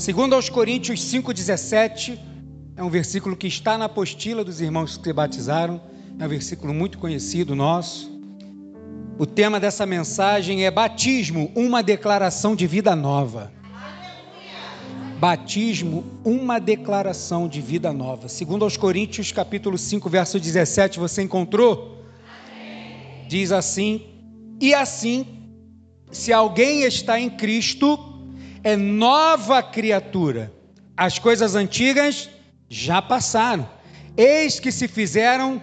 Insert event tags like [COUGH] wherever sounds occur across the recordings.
Segundo aos Coríntios 5,17, é um versículo que está na apostila dos irmãos que se batizaram, é um versículo muito conhecido nosso. O tema dessa mensagem é batismo, uma declaração de vida nova. Batismo, uma declaração de vida nova. Segundo aos Coríntios, capítulo 5, verso 17, você encontrou? Diz assim: E assim, se alguém está em Cristo, é nova criatura. As coisas antigas já passaram. Eis que se fizeram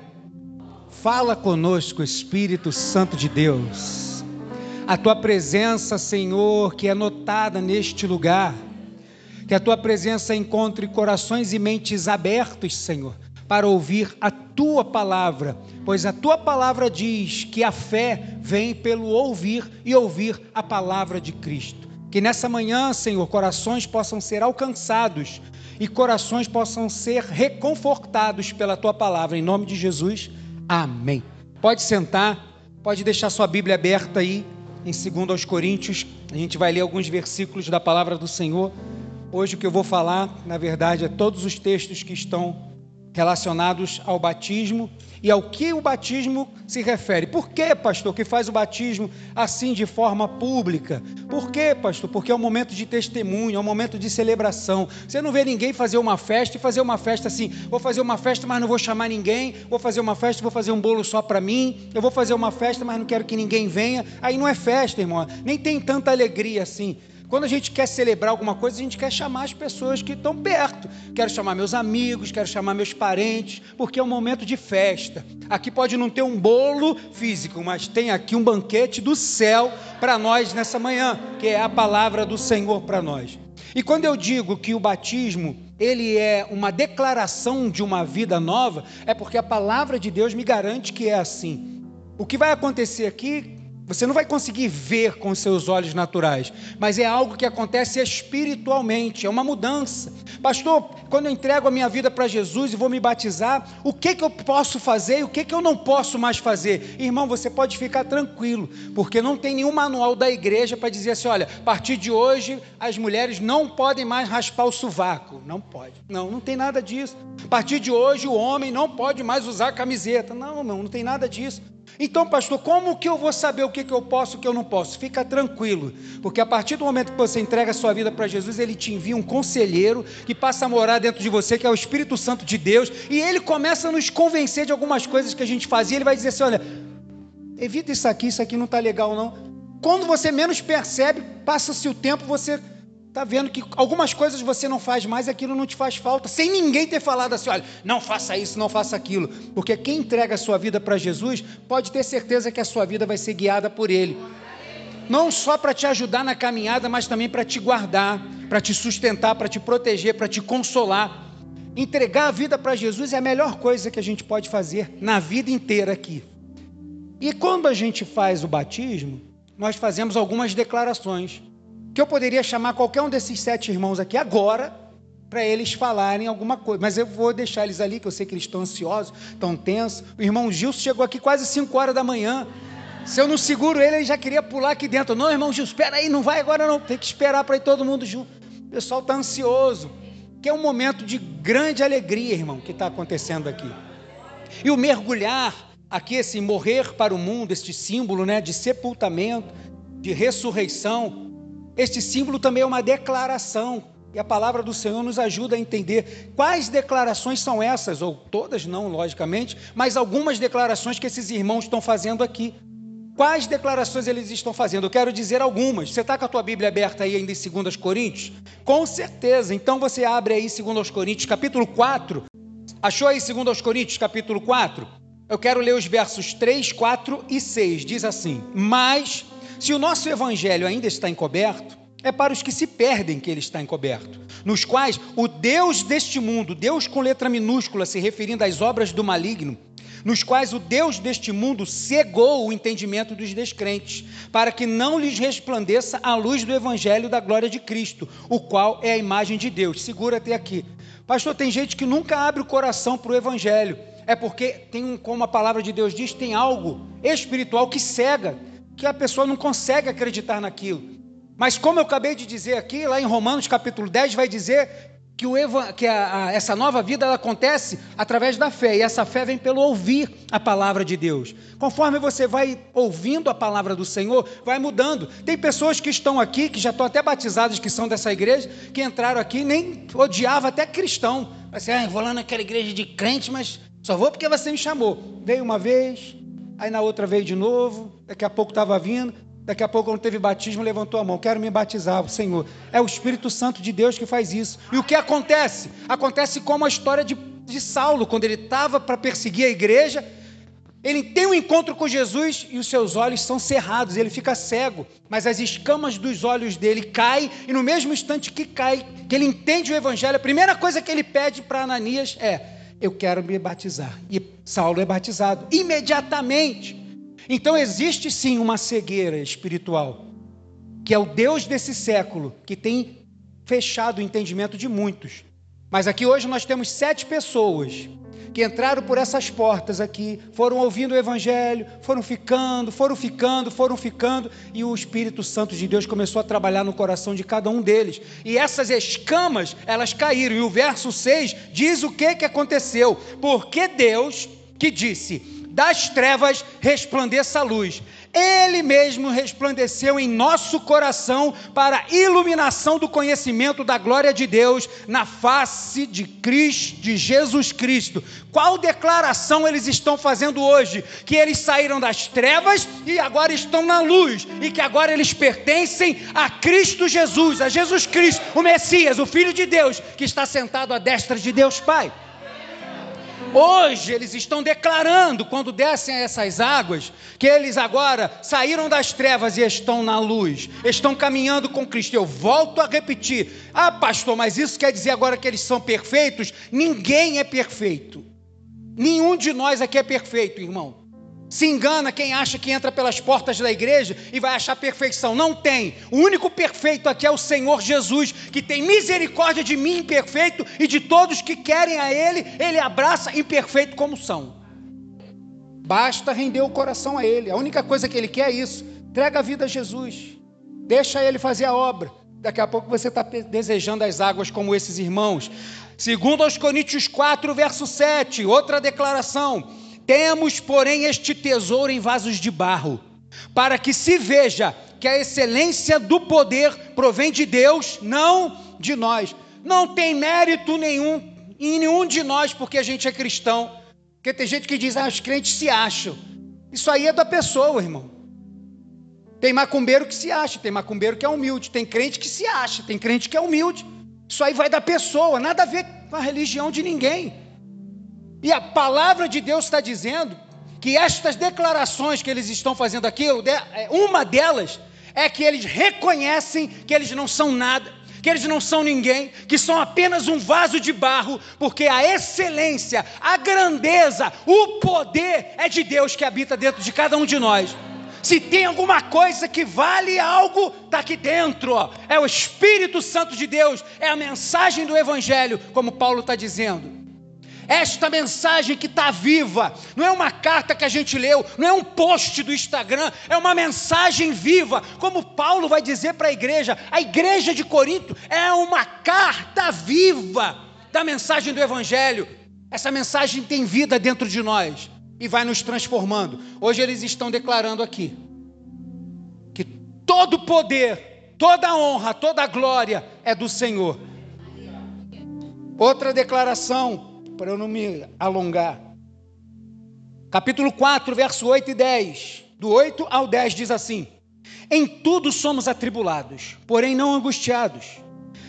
Fala conosco, Espírito Santo de Deus. A tua presença, Senhor, que é notada neste lugar. Que a tua presença encontre corações e mentes abertos, Senhor, para ouvir a tua palavra, pois a tua palavra diz que a fé vem pelo ouvir e ouvir a palavra de Cristo. Que nessa manhã, Senhor, corações possam ser alcançados e corações possam ser reconfortados pela tua palavra, em nome de Jesus. Amém. Pode sentar, pode deixar sua Bíblia aberta aí em 2 aos Coríntios. A gente vai ler alguns versículos da palavra do Senhor. Hoje o que eu vou falar, na verdade, é todos os textos que estão relacionados ao batismo e ao que o batismo se refere. Por que, pastor, que faz o batismo assim de forma pública? Por que, pastor? Porque é um momento de testemunho, é um momento de celebração. Você não vê ninguém fazer uma festa e fazer uma festa assim, vou fazer uma festa, mas não vou chamar ninguém, vou fazer uma festa, vou fazer um bolo só para mim, eu vou fazer uma festa, mas não quero que ninguém venha. Aí não é festa, irmão. Nem tem tanta alegria assim. Quando a gente quer celebrar alguma coisa, a gente quer chamar as pessoas que estão perto. Quero chamar meus amigos, quero chamar meus parentes, porque é um momento de festa. Aqui pode não ter um bolo físico, mas tem aqui um banquete do céu para nós nessa manhã, que é a palavra do Senhor para nós. E quando eu digo que o batismo ele é uma declaração de uma vida nova, é porque a palavra de Deus me garante que é assim. O que vai acontecer aqui você não vai conseguir ver com seus olhos naturais, mas é algo que acontece espiritualmente, é uma mudança. Pastor, quando eu entrego a minha vida para Jesus e vou me batizar, o que, que eu posso fazer e o que, que eu não posso mais fazer? Irmão, você pode ficar tranquilo, porque não tem nenhum manual da igreja para dizer assim: olha, a partir de hoje as mulheres não podem mais raspar o sovaco. Não pode. Não, não tem nada disso. A partir de hoje o homem não pode mais usar camiseta. Não, não, não tem nada disso. Então, pastor, como que eu vou saber o que, que eu posso e o que eu não posso? Fica tranquilo, porque a partir do momento que você entrega a sua vida para Jesus, ele te envia um conselheiro que passa a morar dentro de você, que é o Espírito Santo de Deus, e ele começa a nos convencer de algumas coisas que a gente fazia. Ele vai dizer assim: olha, evita isso aqui, isso aqui não está legal, não. Quando você menos percebe, passa-se o tempo, você está vendo que algumas coisas você não faz mais, aquilo não te faz falta, sem ninguém ter falado assim, olha, não faça isso, não faça aquilo. Porque quem entrega a sua vida para Jesus, pode ter certeza que a sua vida vai ser guiada por Ele. Não só para te ajudar na caminhada, mas também para te guardar, para te sustentar, para te proteger, para te consolar. Entregar a vida para Jesus é a melhor coisa que a gente pode fazer na vida inteira aqui. E quando a gente faz o batismo, nós fazemos algumas declarações que eu poderia chamar qualquer um desses sete irmãos aqui agora para eles falarem alguma coisa, mas eu vou deixar eles ali, que eu sei que eles estão ansiosos, estão tensos. O irmão Gilson chegou aqui quase 5 horas da manhã. Se eu não seguro ele, ele já queria pular aqui dentro. Não, irmão Gilson, espera aí, não vai agora não. Tem que esperar para ir todo mundo junto. O pessoal está ansioso, que é um momento de grande alegria, irmão, que está acontecendo aqui. E o mergulhar aqui, esse morrer para o mundo, este símbolo né, de sepultamento, de ressurreição, este símbolo também é uma declaração. E a palavra do Senhor nos ajuda a entender quais declarações são essas, ou todas não, logicamente, mas algumas declarações que esses irmãos estão fazendo aqui. Quais declarações eles estão fazendo? Eu quero dizer algumas. Você está com a tua Bíblia aberta aí ainda em 2 Coríntios? Com certeza. Então você abre aí 2 Coríntios, capítulo 4. Achou aí 2 Coríntios, capítulo 4? Eu quero ler os versos 3, 4 e 6. Diz assim: Mas se o nosso evangelho ainda está encoberto, é para os que se perdem que ele está encoberto, nos quais o Deus deste mundo, Deus com letra minúscula, se referindo às obras do maligno, nos quais o Deus deste mundo cegou o entendimento dos descrentes, para que não lhes resplandeça a luz do evangelho da glória de Cristo, o qual é a imagem de Deus. Segura até aqui. Pastor, tem gente que nunca abre o coração para o evangelho. É porque tem um, como a palavra de Deus diz, tem algo espiritual que cega que a pessoa não consegue acreditar naquilo. Mas como eu acabei de dizer aqui, lá em Romanos capítulo 10 vai dizer que, o, que a, a, essa nova vida ela acontece através da fé, e essa fé vem pelo ouvir a palavra de Deus. Conforme você vai ouvindo a palavra do Senhor, vai mudando. Tem pessoas que estão aqui, que já estão até batizadas, que são dessa igreja, que entraram aqui nem odiava até cristão. Assim, ah, vou lá naquela igreja de crente, mas só vou porque você me chamou. Veio uma vez, aí na outra veio de novo, daqui a pouco estava vindo, Daqui a pouco, quando teve batismo, levantou a mão. Quero me batizar, Senhor. É o Espírito Santo de Deus que faz isso. E o que acontece? Acontece como a história de, de Saulo, quando ele estava para perseguir a igreja. Ele tem um encontro com Jesus e os seus olhos são cerrados, ele fica cego, mas as escamas dos olhos dele caem, e no mesmo instante que cai, que ele entende o evangelho, a primeira coisa que ele pede para Ananias é: Eu quero me batizar. E Saulo é batizado imediatamente. Então existe sim uma cegueira espiritual, que é o Deus desse século, que tem fechado o entendimento de muitos. Mas aqui hoje nós temos sete pessoas que entraram por essas portas aqui, foram ouvindo o Evangelho, foram ficando, foram ficando, foram ficando, e o Espírito Santo de Deus começou a trabalhar no coração de cada um deles. E essas escamas, elas caíram. E o verso 6 diz o que, que aconteceu. Porque Deus, que disse: das trevas resplandeça a luz. Ele mesmo resplandeceu em nosso coração para a iluminação do conhecimento da glória de Deus na face de Cristo, de Jesus Cristo. Qual declaração eles estão fazendo hoje? Que eles saíram das trevas e agora estão na luz, e que agora eles pertencem a Cristo Jesus, a Jesus Cristo, o Messias, o Filho de Deus, que está sentado à destra de Deus Pai. Hoje eles estão declarando, quando descem essas águas, que eles agora saíram das trevas e estão na luz, estão caminhando com Cristo. Eu volto a repetir: ah, pastor, mas isso quer dizer agora que eles são perfeitos? Ninguém é perfeito. Nenhum de nós aqui é perfeito, irmão. Se engana quem acha que entra pelas portas da igreja e vai achar perfeição. Não tem. O único perfeito aqui é o Senhor Jesus, que tem misericórdia de mim, imperfeito, e de todos que querem a Ele, Ele abraça imperfeito como são. Basta render o coração a Ele. A única coisa que Ele quer é isso. Entrega a vida a Jesus. Deixa Ele fazer a obra. Daqui a pouco você está desejando as águas como esses irmãos. Segundo aos Coríntios 4, verso 7, outra declaração. Temos, porém, este tesouro em vasos de barro, para que se veja que a excelência do poder provém de Deus, não de nós. Não tem mérito nenhum em nenhum de nós porque a gente é cristão. Porque tem gente que diz, ah, os crentes se acham. Isso aí é da pessoa, irmão. Tem macumbeiro que se acha, tem macumbeiro que é humilde, tem crente que se acha, tem crente que é humilde. Isso aí vai da pessoa, nada a ver com a religião de ninguém. E a palavra de Deus está dizendo que estas declarações que eles estão fazendo aqui, é, uma delas é que eles reconhecem que eles não são nada, que eles não são ninguém, que são apenas um vaso de barro, porque a excelência, a grandeza, o poder é de Deus que habita dentro de cada um de nós. Se tem alguma coisa que vale algo, está aqui dentro. Ó. É o Espírito Santo de Deus, é a mensagem do Evangelho, como Paulo está dizendo. Esta mensagem que está viva, não é uma carta que a gente leu, não é um post do Instagram, é uma mensagem viva, como Paulo vai dizer para a igreja. A igreja de Corinto é uma carta viva da mensagem do Evangelho. Essa mensagem tem vida dentro de nós e vai nos transformando. Hoje eles estão declarando aqui que todo poder, toda honra, toda glória é do Senhor. Outra declaração para eu não me alongar. Capítulo 4, verso 8 e 10. Do 8 ao 10 diz assim: Em tudo somos atribulados, porém não angustiados.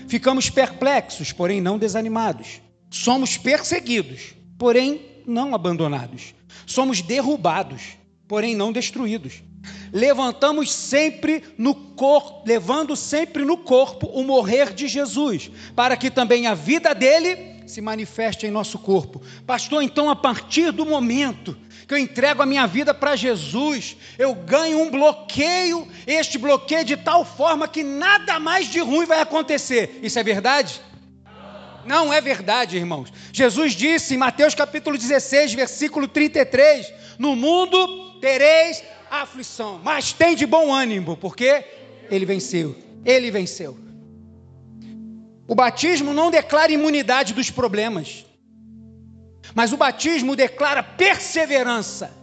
Ficamos perplexos, porém não desanimados. Somos perseguidos, porém não abandonados. Somos derrubados, porém não destruídos. Levantamos sempre no corpo, levando sempre no corpo o morrer de Jesus, para que também a vida dele se manifeste em nosso corpo. Pastor, então a partir do momento que eu entrego a minha vida para Jesus, eu ganho um bloqueio, este bloqueio de tal forma que nada mais de ruim vai acontecer. Isso é verdade? Não é verdade, irmãos. Jesus disse em Mateus capítulo 16, versículo 33: No mundo tereis aflição, mas tem de bom ânimo, porque ele venceu. ele venceu. O batismo não declara imunidade dos problemas, mas o batismo declara perseverança.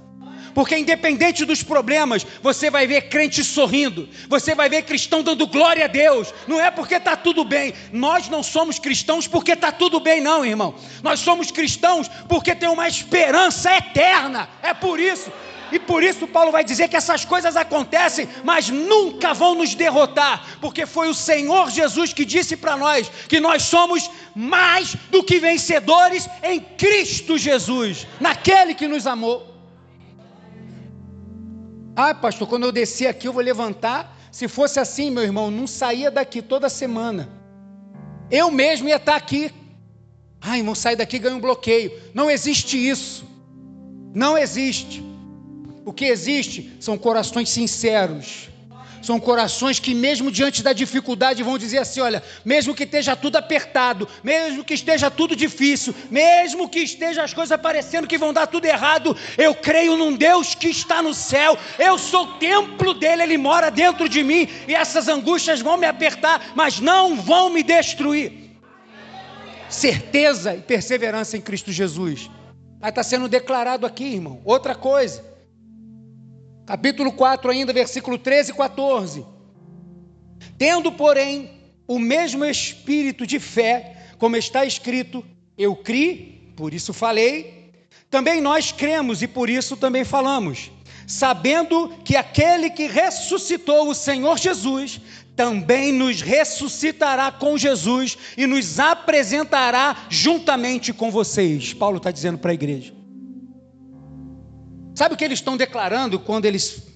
Porque independente dos problemas, você vai ver crente sorrindo, você vai ver cristão dando glória a Deus. Não é porque está tudo bem. Nós não somos cristãos porque está tudo bem, não, irmão. Nós somos cristãos porque tem uma esperança eterna. É por isso. E por isso Paulo vai dizer que essas coisas acontecem, mas nunca vão nos derrotar, porque foi o Senhor Jesus que disse para nós que nós somos mais do que vencedores em Cristo Jesus, naquele que nos amou. Ah, pastor, quando eu descer aqui eu vou levantar. Se fosse assim, meu irmão, não saía daqui toda semana. Eu mesmo ia estar aqui. Ah, irmão, sair daqui ganha um bloqueio. Não existe isso. Não existe. O que existe são corações sinceros. São corações que, mesmo diante da dificuldade, vão dizer assim: olha, mesmo que esteja tudo apertado, mesmo que esteja tudo difícil, mesmo que esteja as coisas parecendo que vão dar tudo errado, eu creio num Deus que está no céu, eu sou o templo dele, ele mora dentro de mim, e essas angústias vão me apertar, mas não vão me destruir. Certeza e perseverança em Cristo Jesus. Aí está sendo declarado aqui, irmão. Outra coisa capítulo 4, ainda, versículo 13 e 14. Tendo, porém, o mesmo espírito de fé, como está escrito, eu criei, por isso falei, também nós cremos e por isso também falamos, sabendo que aquele que ressuscitou o Senhor Jesus também nos ressuscitará com Jesus e nos apresentará juntamente com vocês. Paulo está dizendo para a igreja. Sabe o que eles estão declarando quando eles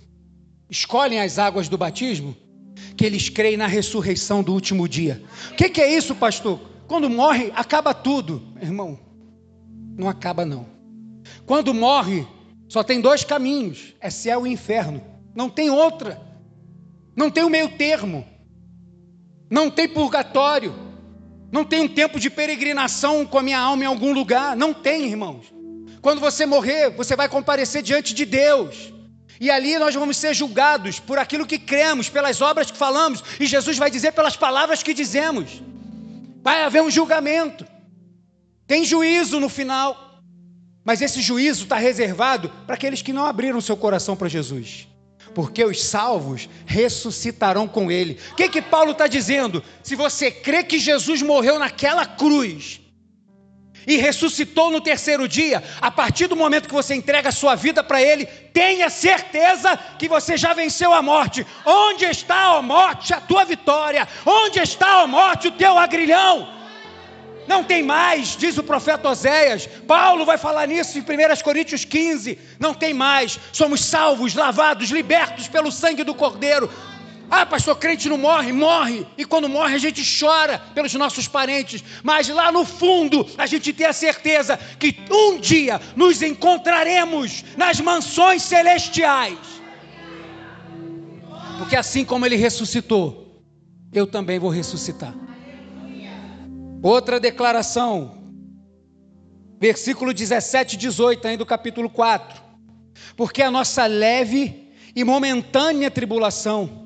escolhem as águas do batismo? Que eles creem na ressurreição do último dia. O que, que é isso, pastor? Quando morre, acaba tudo. Irmão, não acaba não. Quando morre, só tem dois caminhos: é céu e inferno. Não tem outra. Não tem o meio termo. Não tem purgatório. Não tem um tempo de peregrinação com a minha alma em algum lugar. Não tem, irmãos. Quando você morrer, você vai comparecer diante de Deus. E ali nós vamos ser julgados por aquilo que cremos, pelas obras que falamos, e Jesus vai dizer pelas palavras que dizemos. Vai haver um julgamento. Tem juízo no final. Mas esse juízo está reservado para aqueles que não abriram seu coração para Jesus. Porque os salvos ressuscitarão com ele. O que, que Paulo está dizendo? Se você crê que Jesus morreu naquela cruz, e ressuscitou no terceiro dia, a partir do momento que você entrega a sua vida para Ele, tenha certeza que você já venceu a morte. Onde está a morte, a tua vitória? Onde está a morte, o teu agrilhão? Não tem mais, diz o profeta Oséias. Paulo vai falar nisso em 1 Coríntios 15. Não tem mais, somos salvos, lavados, libertos pelo sangue do Cordeiro. Ah, pastor, crente não morre, morre. E quando morre a gente chora pelos nossos parentes. Mas lá no fundo a gente tem a certeza que um dia nos encontraremos nas mansões celestiais. Porque assim como ele ressuscitou, eu também vou ressuscitar. Outra declaração, versículo 17 e 18, ainda do capítulo 4. Porque a nossa leve e momentânea tribulação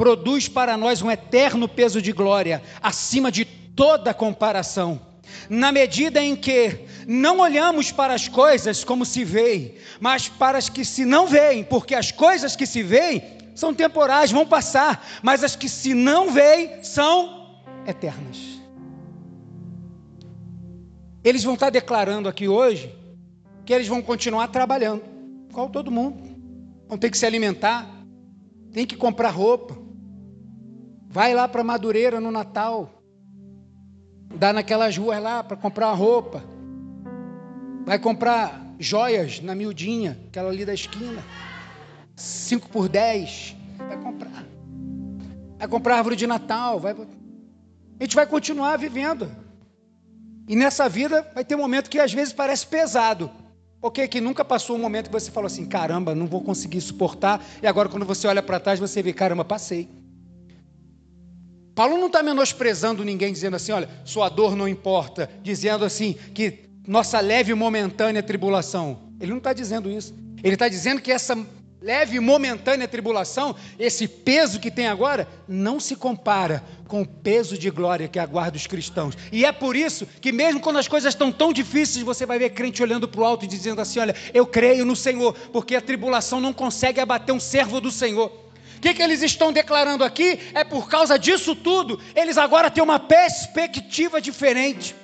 produz para nós um eterno peso de glória, acima de toda comparação. Na medida em que não olhamos para as coisas como se veem, mas para as que se não veem, porque as coisas que se veem são temporais, vão passar, mas as que se não veem são eternas. Eles vão estar declarando aqui hoje que eles vão continuar trabalhando, igual todo mundo. Vão ter que se alimentar, tem que comprar roupa, Vai lá para Madureira no Natal. Dá naquelas ruas lá para comprar roupa. Vai comprar joias na miudinha, aquela ali da esquina. 5 por 10. Vai comprar. Vai comprar árvore de Natal. Vai... A gente vai continuar vivendo. E nessa vida vai ter um momento que às vezes parece pesado. Porque que nunca passou um momento que você falou assim: caramba, não vou conseguir suportar. E agora, quando você olha para trás, você vê: caramba, passei. Paulo não está menosprezando ninguém, dizendo assim, olha, sua dor não importa, dizendo assim, que nossa leve e momentânea tribulação. Ele não está dizendo isso. Ele está dizendo que essa leve e momentânea tribulação, esse peso que tem agora, não se compara com o peso de glória que aguarda os cristãos. E é por isso que, mesmo quando as coisas estão tão difíceis, você vai ver crente olhando para o alto e dizendo assim: Olha, eu creio no Senhor, porque a tribulação não consegue abater um servo do Senhor. O que, que eles estão declarando aqui? É por causa disso tudo, eles agora têm uma perspectiva diferente.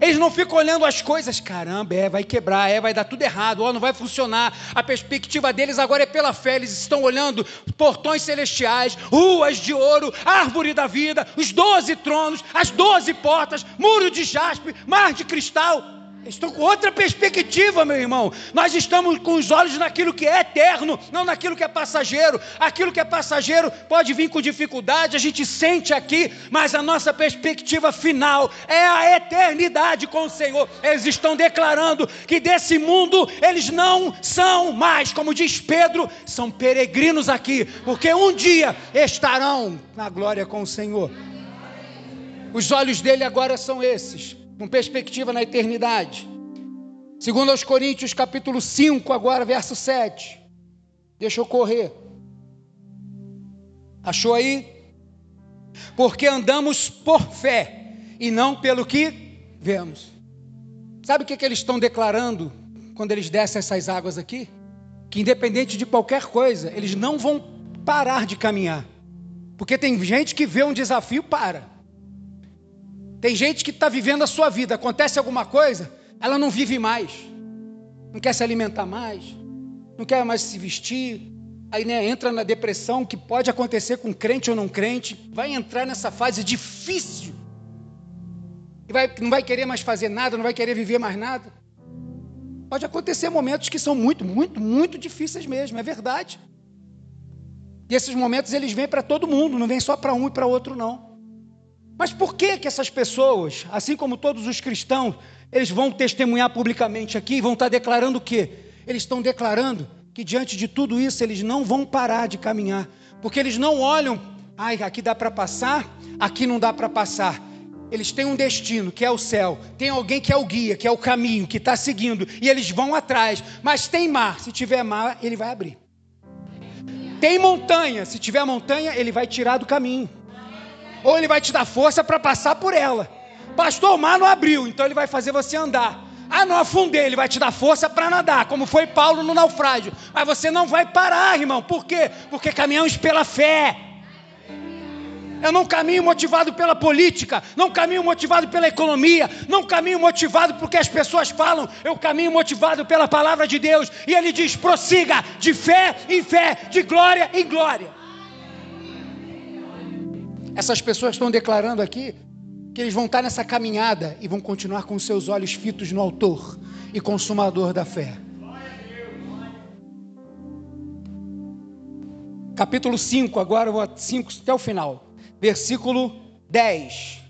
Eles não ficam olhando as coisas, caramba, é, vai quebrar, é, vai dar tudo errado, ó, não vai funcionar. A perspectiva deles agora é pela fé, eles estão olhando portões celestiais, ruas de ouro, árvore da vida, os doze tronos, as doze portas, muro de jaspe, mar de cristal. Estou com outra perspectiva, meu irmão. Nós estamos com os olhos naquilo que é eterno, não naquilo que é passageiro. Aquilo que é passageiro pode vir com dificuldade, a gente sente aqui, mas a nossa perspectiva final é a eternidade com o Senhor. Eles estão declarando que desse mundo eles não são mais, como diz Pedro, são peregrinos aqui, porque um dia estarão na glória com o Senhor. Os olhos dele agora são esses com perspectiva na eternidade. Segundo aos Coríntios, capítulo 5, agora, verso 7. Deixa eu correr. Achou aí? Porque andamos por fé e não pelo que vemos. Sabe o que, que eles estão declarando quando eles descem essas águas aqui? Que independente de qualquer coisa, eles não vão parar de caminhar. Porque tem gente que vê um desafio, para. Tem gente que está vivendo a sua vida, acontece alguma coisa, ela não vive mais, não quer se alimentar mais, não quer mais se vestir, aí né, entra na depressão, que pode acontecer com crente ou não crente, vai entrar nessa fase difícil, e vai, não vai querer mais fazer nada, não vai querer viver mais nada. Pode acontecer momentos que são muito, muito, muito difíceis mesmo, é verdade. E esses momentos eles vêm para todo mundo, não vêm só para um e para outro não. Mas por que que essas pessoas, assim como todos os cristãos, eles vão testemunhar publicamente aqui, vão estar declarando o quê? Eles estão declarando que diante de tudo isso eles não vão parar de caminhar, porque eles não olham, ai, aqui dá para passar, aqui não dá para passar. Eles têm um destino, que é o céu. Tem alguém que é o guia, que é o caminho, que está seguindo, e eles vão atrás. Mas tem mar, se tiver mar, ele vai abrir. Tem montanha, se tiver montanha, ele vai tirar do caminho ou ele vai te dar força para passar por ela. Pastor, o mar não abriu, então ele vai fazer você andar. Ah, não afundei, ele vai te dar força para nadar, como foi Paulo no naufrágio. Mas você não vai parar, irmão. Por quê? Porque caminhamos pela fé. Eu não caminho motivado pela política, não caminho motivado pela economia, não caminho motivado porque as pessoas falam, eu caminho motivado pela palavra de Deus. E ele diz: prossiga de fé em fé, de glória em glória. Essas pessoas estão declarando aqui que eles vão estar nessa caminhada e vão continuar com seus olhos fitos no Autor e Consumador da fé. Capítulo 5, agora vou 5 até o final. Versículo 10.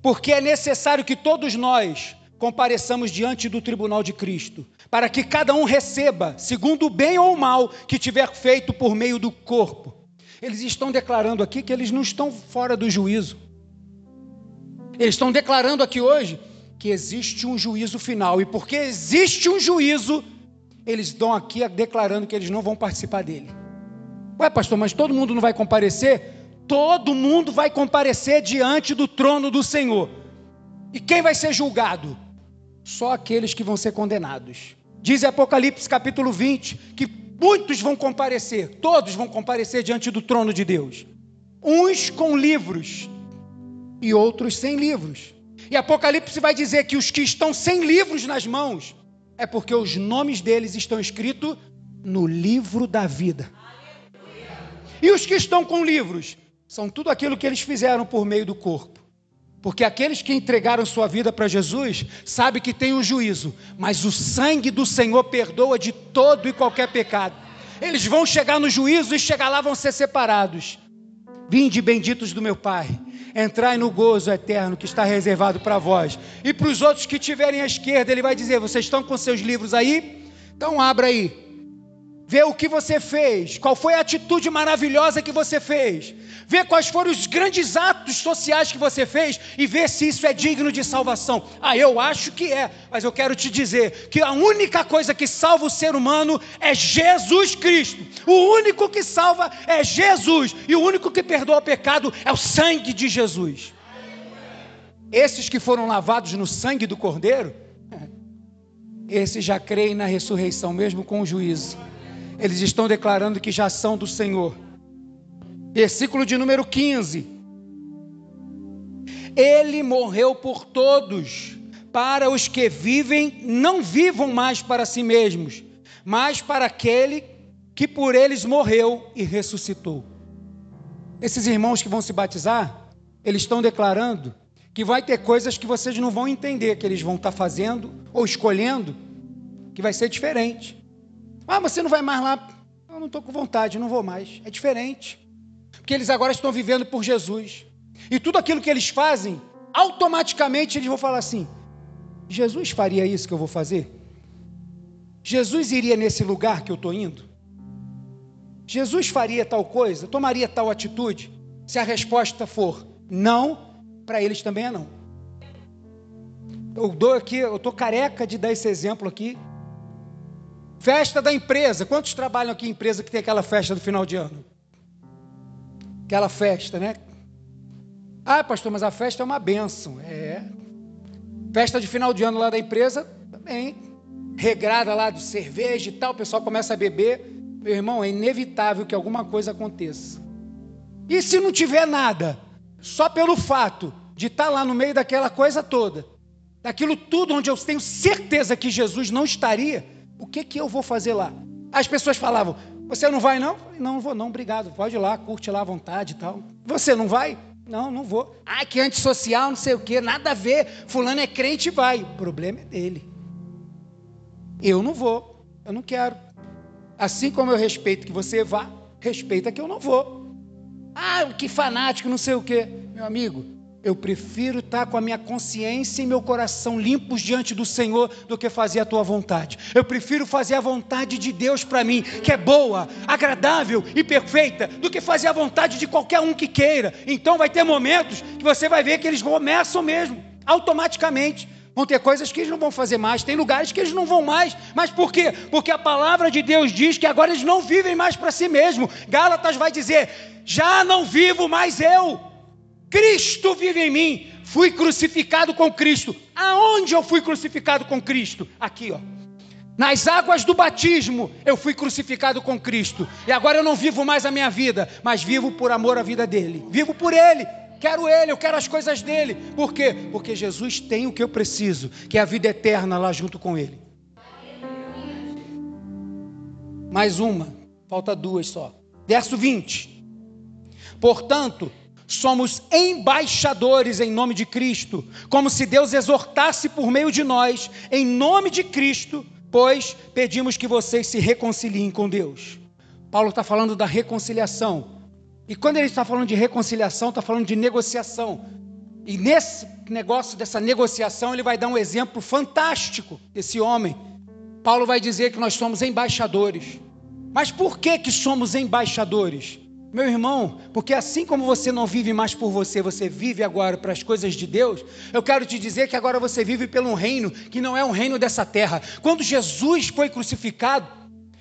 Porque é necessário que todos nós compareçamos diante do tribunal de Cristo, para que cada um receba, segundo o bem ou o mal que tiver feito por meio do corpo eles estão declarando aqui que eles não estão fora do juízo. Eles estão declarando aqui hoje que existe um juízo final. E porque existe um juízo, eles estão aqui declarando que eles não vão participar dele. Ué, pastor, mas todo mundo não vai comparecer? Todo mundo vai comparecer diante do trono do Senhor. E quem vai ser julgado? Só aqueles que vão ser condenados. Diz Apocalipse capítulo 20 que Muitos vão comparecer, todos vão comparecer diante do trono de Deus. Uns com livros e outros sem livros. E Apocalipse vai dizer que os que estão sem livros nas mãos é porque os nomes deles estão escritos no livro da vida. E os que estão com livros são tudo aquilo que eles fizeram por meio do corpo. Porque aqueles que entregaram sua vida para Jesus sabem que tem um juízo, mas o sangue do Senhor perdoa de todo e qualquer pecado. Eles vão chegar no juízo e chegar lá vão ser separados. Vinde benditos do meu Pai, entrai no gozo eterno que está reservado para vós. E para os outros que tiverem à esquerda, ele vai dizer: Vocês estão com seus livros aí? Então abra aí. Vê o que você fez, qual foi a atitude maravilhosa que você fez. Vê quais foram os grandes atos sociais que você fez e vê se isso é digno de salvação. Ah, eu acho que é, mas eu quero te dizer que a única coisa que salva o ser humano é Jesus Cristo. O único que salva é Jesus e o único que perdoa o pecado é o sangue de Jesus. Esses que foram lavados no sangue do Cordeiro, [LAUGHS] esses já creem na ressurreição, mesmo com o juízo. Eles estão declarando que já são do Senhor. Versículo de número 15. Ele morreu por todos, para os que vivem, não vivam mais para si mesmos, mas para aquele que por eles morreu e ressuscitou. Esses irmãos que vão se batizar, eles estão declarando que vai ter coisas que vocês não vão entender que eles vão estar fazendo ou escolhendo, que vai ser diferente. Ah, você não vai mais lá. Eu não estou com vontade, não vou mais. É diferente. Porque eles agora estão vivendo por Jesus. E tudo aquilo que eles fazem, automaticamente eles vão falar assim: Jesus faria isso que eu vou fazer? Jesus iria nesse lugar que eu estou indo? Jesus faria tal coisa? Tomaria tal atitude? Se a resposta for não, para eles também é não. Eu dou aqui, eu estou careca de dar esse exemplo aqui. Festa da empresa. Quantos trabalham aqui em empresa que tem aquela festa do final de ano? Aquela festa, né? Ah, pastor, mas a festa é uma benção. É. Festa de final de ano lá da empresa, também. Regrada lá de cerveja e tal, o pessoal começa a beber. Meu irmão, é inevitável que alguma coisa aconteça. E se não tiver nada? Só pelo fato de estar tá lá no meio daquela coisa toda, daquilo tudo onde eu tenho certeza que Jesus não estaria, o que que eu vou fazer lá? As pessoas falavam: "Você não vai não?" Falei, não, não vou não, obrigado. Pode ir lá, curte lá à vontade e tal. Você não vai? Não, não vou. Ah, que antissocial, não sei o quê, nada a ver. Fulano é crente e vai. O problema é dele. Eu não vou. Eu não quero. Assim como eu respeito que você vá, respeita que eu não vou. Ah, que fanático, não sei o quê. Meu amigo, eu prefiro estar com a minha consciência e meu coração limpos diante do Senhor do que fazer a tua vontade. Eu prefiro fazer a vontade de Deus para mim, que é boa, agradável e perfeita, do que fazer a vontade de qualquer um que queira. Então vai ter momentos que você vai ver que eles começam mesmo, automaticamente. Vão ter coisas que eles não vão fazer mais, tem lugares que eles não vão mais. Mas por quê? Porque a palavra de Deus diz que agora eles não vivem mais para si mesmo. Gálatas vai dizer: já não vivo mais eu Cristo vive em mim. Fui crucificado com Cristo. Aonde eu fui crucificado com Cristo? Aqui, ó. Nas águas do batismo, eu fui crucificado com Cristo. E agora eu não vivo mais a minha vida, mas vivo por amor à vida dele. Vivo por ele. Quero ele, eu quero as coisas dele. Por quê? Porque Jesus tem o que eu preciso, que é a vida eterna lá junto com ele. Mais uma, falta duas só. Verso 20. Portanto, somos embaixadores em nome de Cristo, como se Deus exortasse por meio de nós, em nome de Cristo, pois pedimos que vocês se reconciliem com Deus. Paulo está falando da reconciliação. E quando ele está falando de reconciliação, está falando de negociação. E nesse negócio dessa negociação, ele vai dar um exemplo fantástico desse homem. Paulo vai dizer que nós somos embaixadores. Mas por que que somos embaixadores? Meu irmão, porque assim como você não vive mais por você, você vive agora para as coisas de Deus, eu quero te dizer que agora você vive pelo um reino que não é um reino dessa terra. Quando Jesus foi crucificado,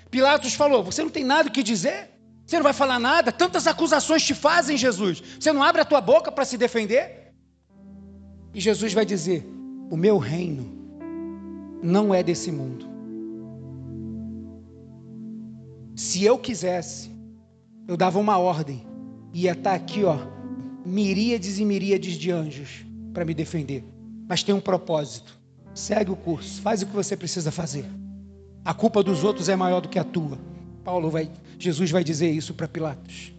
Pilatos falou: Você não tem nada o que dizer? Você não vai falar nada? Tantas acusações te fazem, Jesus. Você não abre a tua boca para se defender? E Jesus vai dizer: O meu reino não é desse mundo. Se eu quisesse, eu dava uma ordem, ia estar tá aqui, ó, miríades e miríades de anjos para me defender. Mas tem um propósito. Segue o curso, faz o que você precisa fazer. A culpa dos outros é maior do que a tua. Paulo vai, Jesus vai dizer isso para Pilatos.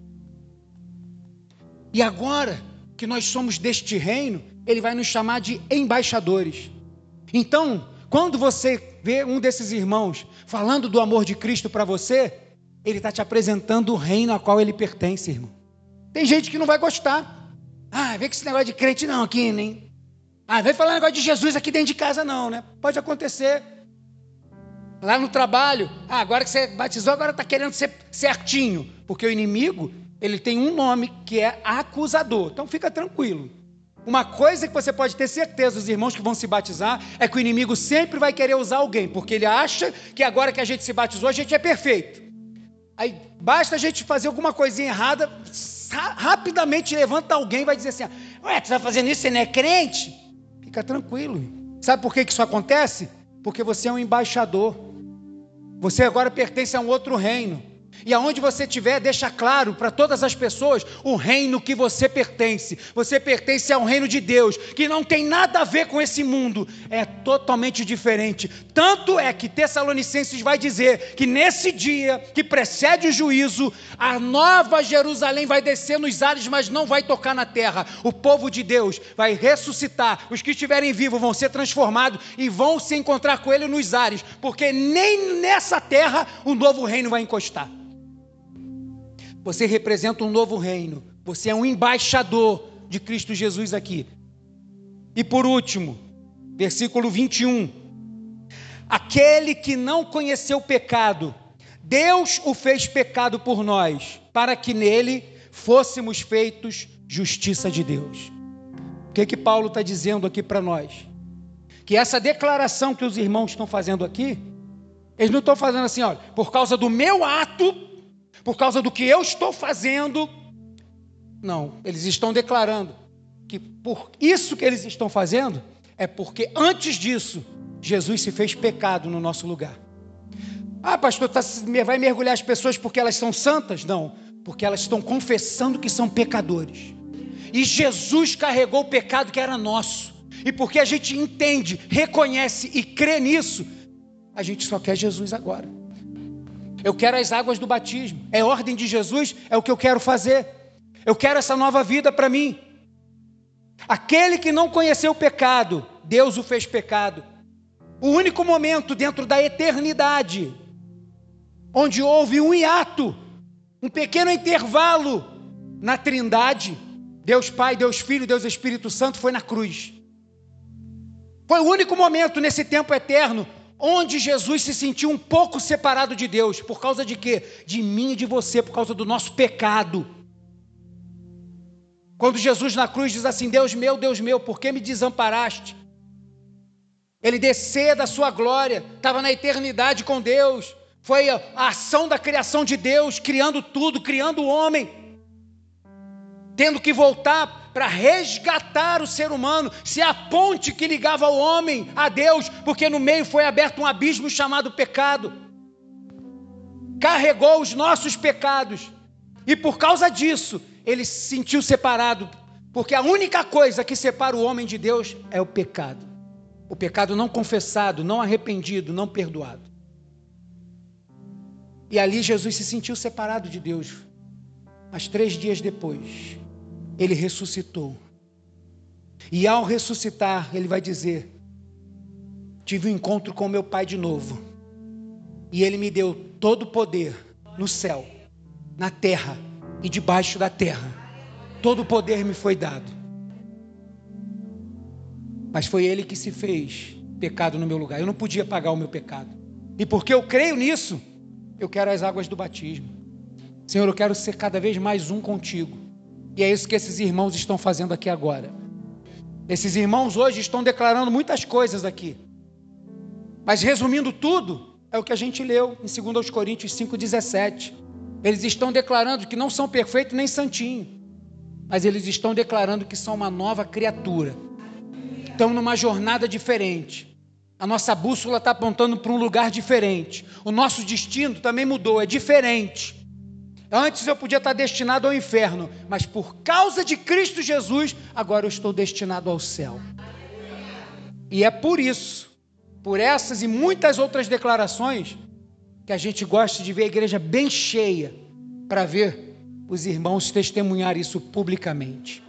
E agora que nós somos deste reino, ele vai nos chamar de embaixadores. Então, quando você vê um desses irmãos falando do amor de Cristo para você, ele está te apresentando o reino a qual ele pertence, irmão. Tem gente que não vai gostar. Ah, vê que esse negócio de crente não aqui, nem. Ah, vem falar negócio de Jesus aqui dentro de casa, não, né? Pode acontecer. Lá no trabalho, ah, agora que você batizou, agora está querendo ser certinho. Porque o inimigo, ele tem um nome que é acusador. Então fica tranquilo. Uma coisa que você pode ter certeza, os irmãos que vão se batizar, é que o inimigo sempre vai querer usar alguém, porque ele acha que agora que a gente se batizou, a gente é perfeito. Aí basta a gente fazer alguma coisinha errada, rapidamente levanta alguém e vai dizer assim: Ué, tu está fazendo isso, você não é crente? Fica tranquilo. Sabe por que isso acontece? Porque você é um embaixador. Você agora pertence a um outro reino. E aonde você estiver, deixa claro para todas as pessoas o reino que você pertence. Você pertence ao reino de Deus, que não tem nada a ver com esse mundo, é totalmente diferente. Tanto é que Tessalonicenses vai dizer que nesse dia que precede o juízo, a nova Jerusalém vai descer nos ares, mas não vai tocar na terra. O povo de Deus vai ressuscitar. Os que estiverem vivos vão ser transformados e vão se encontrar com ele nos ares, porque nem nessa terra o novo reino vai encostar. Você representa um novo reino. Você é um embaixador de Cristo Jesus aqui. E por último, versículo 21. Aquele que não conheceu pecado, Deus o fez pecado por nós, para que nele fôssemos feitos justiça de Deus. O que que Paulo está dizendo aqui para nós? Que essa declaração que os irmãos estão fazendo aqui, eles não estão fazendo assim, olha, por causa do meu ato, por causa do que eu estou fazendo. Não, eles estão declarando que por isso que eles estão fazendo é porque antes disso Jesus se fez pecado no nosso lugar. Ah, pastor, tá, vai mergulhar as pessoas porque elas são santas? Não, porque elas estão confessando que são pecadores. E Jesus carregou o pecado que era nosso. E porque a gente entende, reconhece e crê nisso, a gente só quer Jesus agora. Eu quero as águas do batismo. É ordem de Jesus, é o que eu quero fazer. Eu quero essa nova vida para mim. Aquele que não conheceu o pecado, Deus o fez pecado. O único momento dentro da eternidade onde houve um hiato, um pequeno intervalo na Trindade, Deus Pai, Deus Filho, Deus Espírito Santo, foi na cruz. Foi o único momento nesse tempo eterno onde Jesus se sentiu um pouco separado de Deus, por causa de quê? De mim e de você, por causa do nosso pecado. Quando Jesus na cruz diz assim: Deus meu, Deus meu, por que me desamparaste? Ele descer da sua glória, estava na eternidade com Deus, foi a ação da criação de Deus, criando tudo, criando o homem, tendo que voltar para resgatar o ser humano, ser a ponte que ligava o homem a Deus, porque no meio foi aberto um abismo chamado pecado. Carregou os nossos pecados, e por causa disso, ele se sentiu separado, porque a única coisa que separa o homem de Deus é o pecado. O pecado não confessado, não arrependido, não perdoado. E ali Jesus se sentiu separado de Deus. Mas três dias depois, ele ressuscitou. E ao ressuscitar, ele vai dizer: Tive um encontro com meu Pai de novo. E ele me deu todo o poder no céu, na terra e debaixo da terra. Todo o poder me foi dado. Mas foi ele que se fez pecado no meu lugar. Eu não podia pagar o meu pecado. E porque eu creio nisso, eu quero as águas do batismo. Senhor, eu quero ser cada vez mais um contigo. E é isso que esses irmãos estão fazendo aqui agora. Esses irmãos hoje estão declarando muitas coisas aqui. Mas resumindo tudo, é o que a gente leu em 2 Coríntios 5,17. Eles estão declarando que não são perfeitos nem santinhos, mas eles estão declarando que são uma nova criatura. Estão numa jornada diferente. A nossa bússola está apontando para um lugar diferente. O nosso destino também mudou, é diferente. Antes eu podia estar destinado ao inferno, mas por causa de Cristo Jesus, agora eu estou destinado ao céu. E é por isso, por essas e muitas outras declarações, que a gente gosta de ver a igreja bem cheia para ver os irmãos testemunhar isso publicamente.